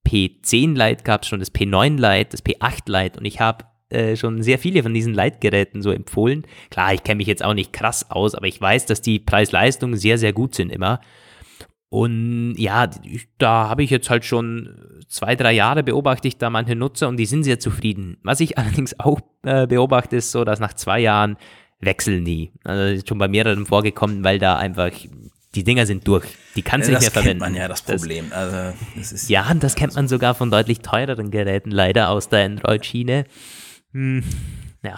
P10 Lite gab es schon, das P9 Lite, das P8 Lite und ich habe äh, schon sehr viele von diesen Leitgeräten so empfohlen. Klar, ich kenne mich jetzt auch nicht krass aus, aber ich weiß, dass die Preis-Leistung sehr, sehr gut sind immer. Und ja, da habe ich jetzt halt schon zwei, drei Jahre beobachte ich da manche Nutzer und die sind sehr zufrieden. Was ich allerdings auch äh, beobachte, ist so, dass nach zwei Jahren wechseln die. Also ist schon bei mehreren vorgekommen, weil da einfach die Dinger sind durch. Die kannst du ja, nicht mehr verwenden. Das kennt man ja, das Problem. Das, also, das ist, ja, und das kennt man sogar von deutlich teureren Geräten leider aus der Android-Schiene. Hm, ja.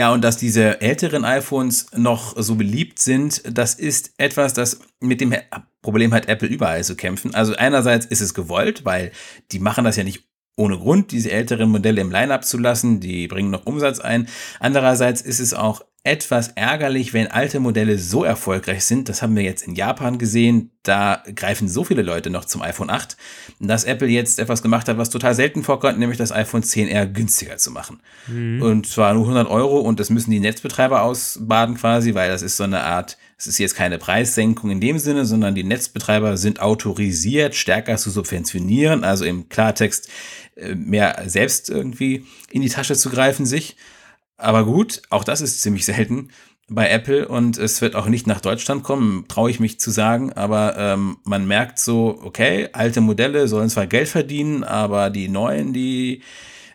Ja, und dass diese älteren iPhones noch so beliebt sind, das ist etwas, das mit dem Problem hat Apple überall zu kämpfen. Also einerseits ist es gewollt, weil die machen das ja nicht ohne Grund, diese älteren Modelle im Line-up zu lassen. Die bringen noch Umsatz ein. Andererseits ist es auch etwas ärgerlich, wenn alte Modelle so erfolgreich sind. Das haben wir jetzt in Japan gesehen. Da greifen so viele Leute noch zum iPhone 8, dass Apple jetzt etwas gemacht hat, was total selten vorkommt, nämlich das iPhone 10R günstiger zu machen. Mhm. Und zwar nur 100 Euro und das müssen die Netzbetreiber ausbaden quasi, weil das ist so eine Art, es ist jetzt keine Preissenkung in dem Sinne, sondern die Netzbetreiber sind autorisiert, stärker zu subventionieren, also im Klartext äh, mehr selbst irgendwie in die Tasche zu greifen sich. Aber gut, auch das ist ziemlich selten bei Apple und es wird auch nicht nach Deutschland kommen, traue ich mich zu sagen, aber ähm, man merkt so, okay, alte Modelle sollen zwar Geld verdienen, aber die neuen, die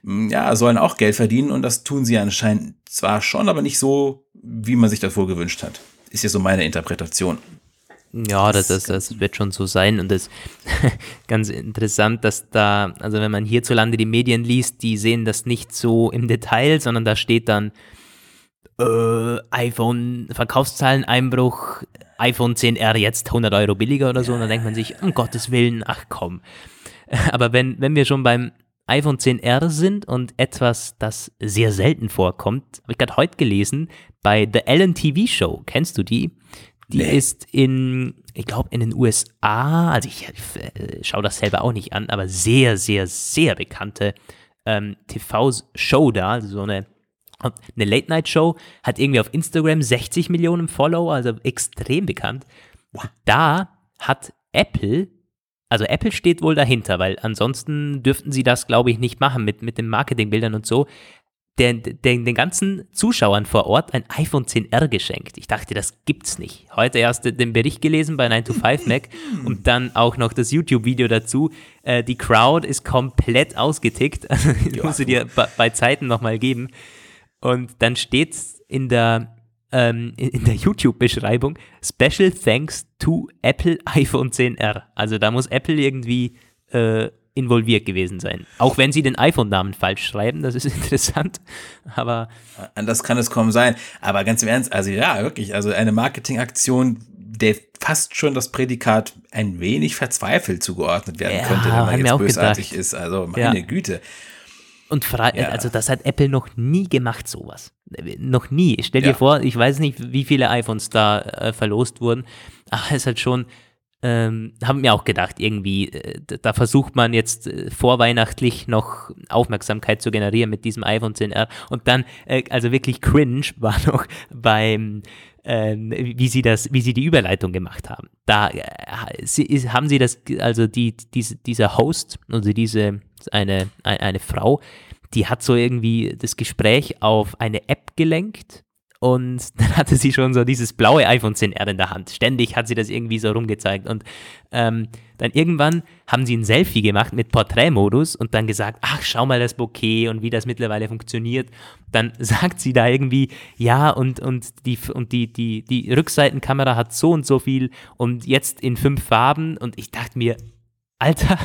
mm, ja, sollen auch Geld verdienen und das tun sie anscheinend zwar schon, aber nicht so, wie man sich das wohl gewünscht hat. Ist ja so meine Interpretation. Ja, das, das, das wird schon so sein und das ganz interessant, dass da, also wenn man hierzulande die Medien liest, die sehen das nicht so im Detail, sondern da steht dann äh, iPhone Verkaufszahleneinbruch, iPhone 10R jetzt 100 Euro billiger oder so und dann denkt man sich, um Gottes Willen, ach komm. Aber wenn, wenn wir schon beim iPhone 10R sind und etwas, das sehr selten vorkommt, habe ich gerade heute gelesen, bei The Ellen TV Show, kennst du die? Die nee. ist in, ich glaube, in den USA, also ich, äh, schaue das selber auch nicht an, aber sehr, sehr, sehr bekannte ähm, TV-Show da, also so eine, eine Late-Night-Show, hat irgendwie auf Instagram 60 Millionen Follower, also extrem bekannt. Da hat Apple, also Apple steht wohl dahinter, weil ansonsten dürften sie das, glaube ich, nicht machen mit, mit den Marketingbildern und so, den, den, den ganzen Zuschauern vor Ort ein iPhone 10R geschenkt. Ich dachte, das gibt's nicht. Heute erst den Bericht gelesen bei 9 to 5 Mac und dann auch noch das YouTube-Video dazu. Äh, die Crowd ist komplett ausgetickt. Also, ja. musst du dir bei, bei Zeiten nochmal geben. Und dann steht's in der, ähm, in der YouTube-Beschreibung Special Thanks to Apple iPhone 10R. Also da muss Apple irgendwie äh, involviert gewesen sein. Auch wenn sie den iPhone-Namen falsch schreiben, das ist interessant, aber. Anders kann es kaum sein. Aber ganz im Ernst, also ja, wirklich, also eine Marketingaktion, der fast schon das Prädikat ein wenig verzweifelt zugeordnet werden ja, könnte, wenn man jetzt bösartig gedacht. ist. Also meine ja. Güte. Und ja. also das hat Apple noch nie gemacht, sowas. Noch nie. Stell dir vor, ich weiß nicht, wie viele iPhones da äh, verlost wurden, aber es hat schon ähm, haben mir auch gedacht, irgendwie, äh, da versucht man jetzt äh, vorweihnachtlich noch Aufmerksamkeit zu generieren mit diesem iPhone 10R. Und dann, äh, also wirklich cringe war noch beim, ähm, wie sie das, wie sie die Überleitung gemacht haben. Da äh, sie, haben sie das, also die, diese, dieser Host, also diese, eine, eine Frau, die hat so irgendwie das Gespräch auf eine App gelenkt und dann hatte sie schon so dieses blaue iPhone 10R in der Hand. Ständig hat sie das irgendwie so rumgezeigt. Und ähm, dann irgendwann haben sie ein Selfie gemacht mit Porträtmodus und dann gesagt, ach, schau mal das Bouquet und wie das mittlerweile funktioniert. Dann sagt sie da irgendwie, ja, und, und, die, und die, die, die Rückseitenkamera hat so und so viel und jetzt in fünf Farben. Und ich dachte mir, Alter.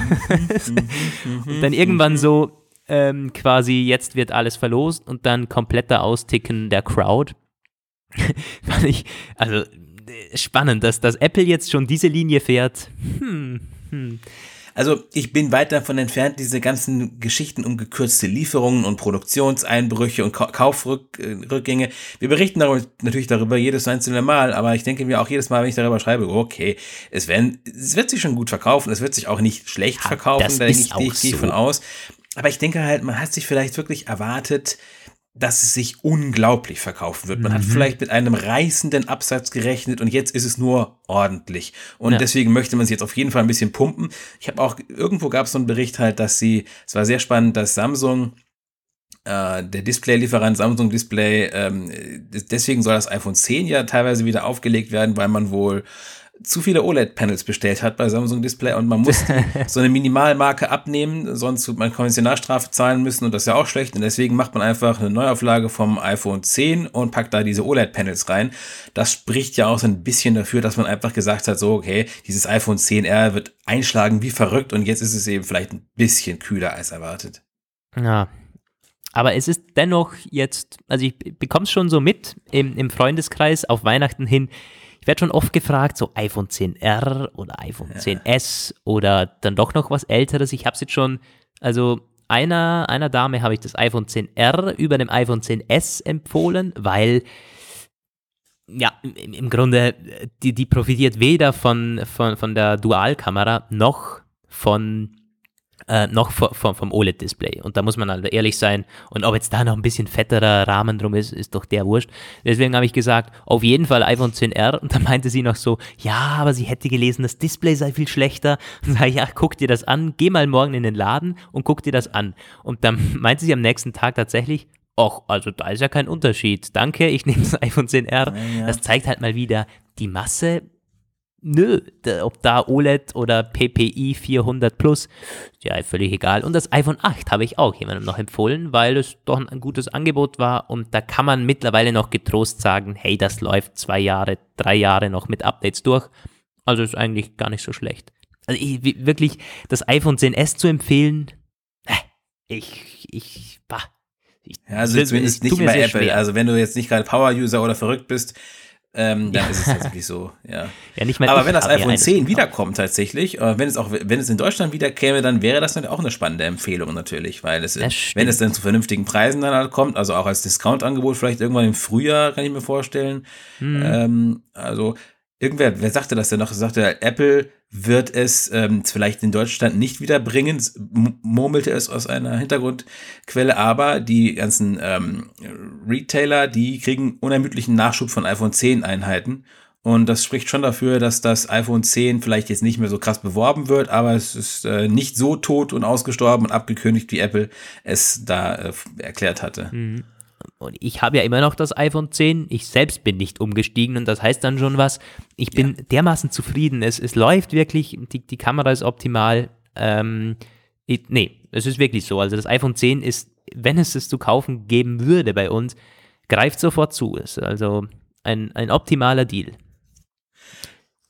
und dann irgendwann so, ähm, quasi jetzt wird alles verlost und dann kompletter Austicken der Crowd. fand ich, also spannend, dass, dass Apple jetzt schon diese Linie fährt. Hm, hm. Also ich bin weit davon entfernt, diese ganzen Geschichten um gekürzte Lieferungen und Produktionseinbrüche und Kaufrückgänge. Wir berichten darüber, natürlich darüber jedes einzelne Mal, aber ich denke mir auch jedes Mal, wenn ich darüber schreibe, okay, es, werden, es wird sich schon gut verkaufen, es wird sich auch nicht schlecht verkaufen, da gehe ich, so. von aus. Aber ich denke halt, man hat sich vielleicht wirklich erwartet, dass es sich unglaublich verkaufen wird. Man mhm. hat vielleicht mit einem reißenden Absatz gerechnet und jetzt ist es nur ordentlich. Und ja. deswegen möchte man es jetzt auf jeden Fall ein bisschen pumpen. Ich habe auch, irgendwo gab es so einen Bericht halt, dass sie, es war sehr spannend, dass Samsung äh, der Display-Lieferant Samsung Display, ähm, deswegen soll das iPhone 10 ja teilweise wieder aufgelegt werden, weil man wohl zu viele OLED-Panels bestellt hat bei Samsung Display und man muss so eine Minimalmarke abnehmen, sonst wird man Konventionalstrafe zahlen müssen und das ist ja auch schlecht und deswegen macht man einfach eine Neuauflage vom iPhone 10 und packt da diese OLED-Panels rein. Das spricht ja auch so ein bisschen dafür, dass man einfach gesagt hat, so okay, dieses iPhone 10R wird einschlagen wie verrückt und jetzt ist es eben vielleicht ein bisschen kühler als erwartet. Ja, aber es ist dennoch jetzt, also ich bekomme es schon so mit im, im Freundeskreis auf Weihnachten hin, ich werde schon oft gefragt, so iPhone 10R oder iPhone ja. 10S oder dann doch noch was älteres. Ich habe es jetzt schon, also einer, einer Dame habe ich das iPhone 10R über dem iPhone 10S empfohlen, weil ja, im, Grunde, die, die profitiert weder von, von, von der Dualkamera noch von äh, noch vom, vom OLED-Display. Und da muss man halt ehrlich sein. Und ob jetzt da noch ein bisschen fetterer Rahmen drum ist, ist doch der wurscht. Deswegen habe ich gesagt, auf jeden Fall iPhone 10R. Und dann meinte sie noch so, ja, aber sie hätte gelesen, das Display sei viel schlechter. Und sage ich, ja, guck dir das an, geh mal morgen in den Laden und guck dir das an. Und dann meinte sie am nächsten Tag tatsächlich, ach, also da ist ja kein Unterschied. Danke, ich nehme das iPhone 10R. Ja, ja. Das zeigt halt mal wieder, die Masse nö, ob da OLED oder PPI 400 Plus, ja, völlig egal. Und das iPhone 8 habe ich auch jemandem noch empfohlen, weil es doch ein gutes Angebot war und da kann man mittlerweile noch getrost sagen, hey, das läuft zwei Jahre, drei Jahre noch mit Updates durch. Also ist eigentlich gar nicht so schlecht. Also ich, wirklich, das iPhone 10S zu empfehlen, äh, ich, ich, bah. Ich, ja, also zumindest nicht bei Apple. Schwer. Also wenn du jetzt nicht gerade Power-User oder verrückt bist, ähm, dann ja. ist es tatsächlich so, ja. ja nicht mal Aber wenn das iPhone 10 wiederkommt tatsächlich, äh, wenn es auch, wenn es in Deutschland wieder käme, dann wäre das natürlich auch eine spannende Empfehlung natürlich, weil es, wenn es dann zu vernünftigen Preisen dann halt kommt, also auch als Discount-Angebot vielleicht irgendwann im Frühjahr, kann ich mir vorstellen. Mhm. Ähm, also irgendwer, wer sagte das denn noch? Sagte, Apple wird es ähm, vielleicht in Deutschland nicht wiederbringen, murmelte es aus einer Hintergrundquelle, aber die ganzen ähm, Retailer, die kriegen unermüdlichen Nachschub von iPhone 10 Einheiten. Und das spricht schon dafür, dass das iPhone 10 vielleicht jetzt nicht mehr so krass beworben wird, aber es ist äh, nicht so tot und ausgestorben und abgekündigt, wie Apple es da äh, erklärt hatte. Mhm. Und ich habe ja immer noch das iPhone 10. Ich selbst bin nicht umgestiegen und das heißt dann schon was. Ich bin ja. dermaßen zufrieden. Es, es läuft wirklich, die, die Kamera ist optimal. Ähm, ich, nee, es ist wirklich so. Also das iPhone 10 ist, wenn es es zu kaufen geben würde bei uns, greift sofort zu. Ist also ein, ein optimaler Deal.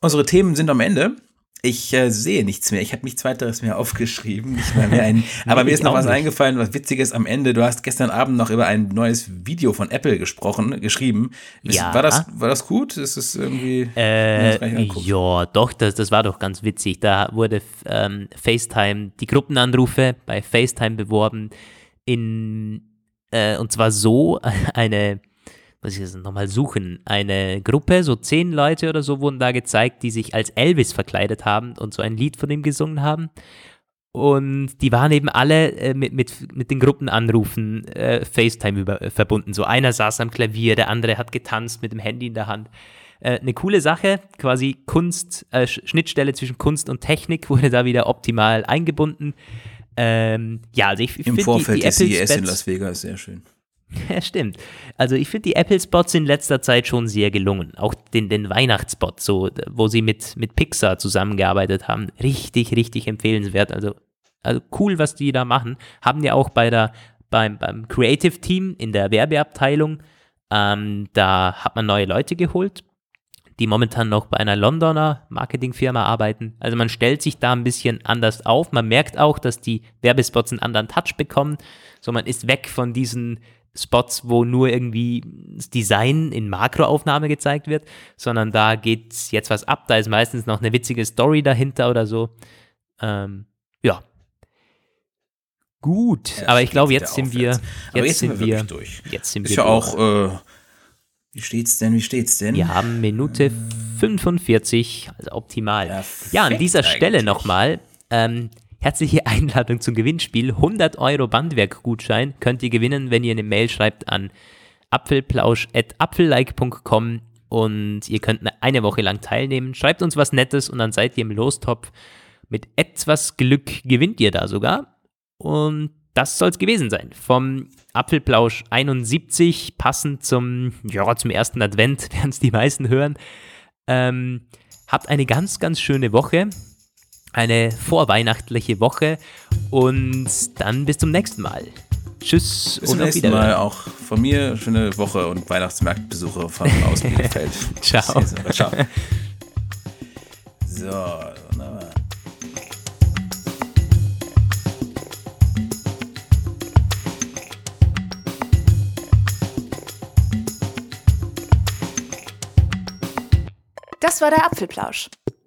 Unsere Themen sind am Ende. Ich äh, sehe nichts mehr. Ich habe nichts weiteres mehr aufgeschrieben. Nicht mal mehr ein, aber mir ist noch was nicht. eingefallen, was Witziges am Ende. Du hast gestern Abend noch über ein neues Video von Apple gesprochen, geschrieben. Ist, ja. War das, war das gut? Ist es irgendwie. Äh, ja, doch, das, das war doch ganz witzig. Da wurde ähm, FaceTime, die Gruppenanrufe bei FaceTime beworben. In, äh, und zwar so eine muss ich jetzt nochmal suchen, eine Gruppe, so zehn Leute oder so wurden da gezeigt, die sich als Elvis verkleidet haben und so ein Lied von ihm gesungen haben. Und die waren eben alle äh, mit, mit, mit den Gruppenanrufen äh, FaceTime über, äh, verbunden. So einer saß am Klavier, der andere hat getanzt mit dem Handy in der Hand. Äh, eine coole Sache, quasi Kunst, äh, Schnittstelle zwischen Kunst und Technik wurde da wieder optimal eingebunden. Ähm, ja, also ich, ich finde die, die Apple CES in Las Vegas sehr schön. Ja, stimmt. Also ich finde die Apple-Spots in letzter Zeit schon sehr gelungen. Auch den, den Weihnachtsspot, so, wo sie mit, mit Pixar zusammengearbeitet haben. Richtig, richtig empfehlenswert. Also, also cool, was die da machen. Haben ja auch bei der, beim, beim Creative Team in der Werbeabteilung, ähm, da hat man neue Leute geholt, die momentan noch bei einer Londoner Marketingfirma arbeiten. Also man stellt sich da ein bisschen anders auf. Man merkt auch, dass die Werbespots einen anderen Touch bekommen. So, man ist weg von diesen Spots, wo nur irgendwie das Design in Makroaufnahme gezeigt wird, sondern da geht jetzt was ab. Da ist meistens noch eine witzige Story dahinter oder so. Ähm, ja. Gut, Ja, aber ich glaube, jetzt sind wir, jetzt, jetzt sind wir, durch. jetzt sind Ist wir ja durch. auch, äh, wie steht's denn, wie steht's denn? Wir haben Minute 45, also optimal. Ja, an dieser Stelle nochmal ähm, herzliche Einladung zum Gewinnspiel. 100 Euro Bandwerk-Gutschein könnt ihr gewinnen, wenn ihr eine Mail schreibt an apfelplausch.apfellike.com und ihr könnt eine, eine Woche lang teilnehmen. Schreibt uns was Nettes und dann seid ihr im Lostopf. Mit etwas Glück gewinnt ihr da sogar. Und das soll es gewesen sein. Vom Apfelplausch 71, passend zum, ja, zum ersten Advent, werden es die meisten hören. Ähm, habt eine ganz, ganz schöne Woche. Eine vorweihnachtliche Woche. Und dann bis zum nächsten Mal. Tschüss Bis zum und auf nächsten Mal auch von mir schöne Woche und Weihnachtsmarktbesuche von aus Bielefeld. Ciao. Ciao. So, wunderbar. Das war der Apfelplausch.